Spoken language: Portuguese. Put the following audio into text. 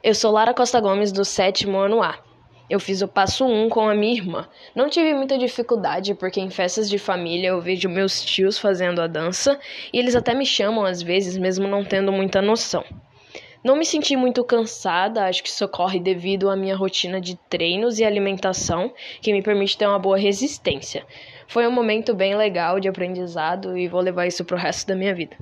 Eu sou Lara Costa Gomes, do sétimo ano A. Eu fiz o passo 1 um com a minha irmã. Não tive muita dificuldade, porque em festas de família eu vejo meus tios fazendo a dança e eles até me chamam às vezes, mesmo não tendo muita noção. Não me senti muito cansada, acho que isso ocorre devido à minha rotina de treinos e alimentação, que me permite ter uma boa resistência. Foi um momento bem legal de aprendizado e vou levar isso pro resto da minha vida.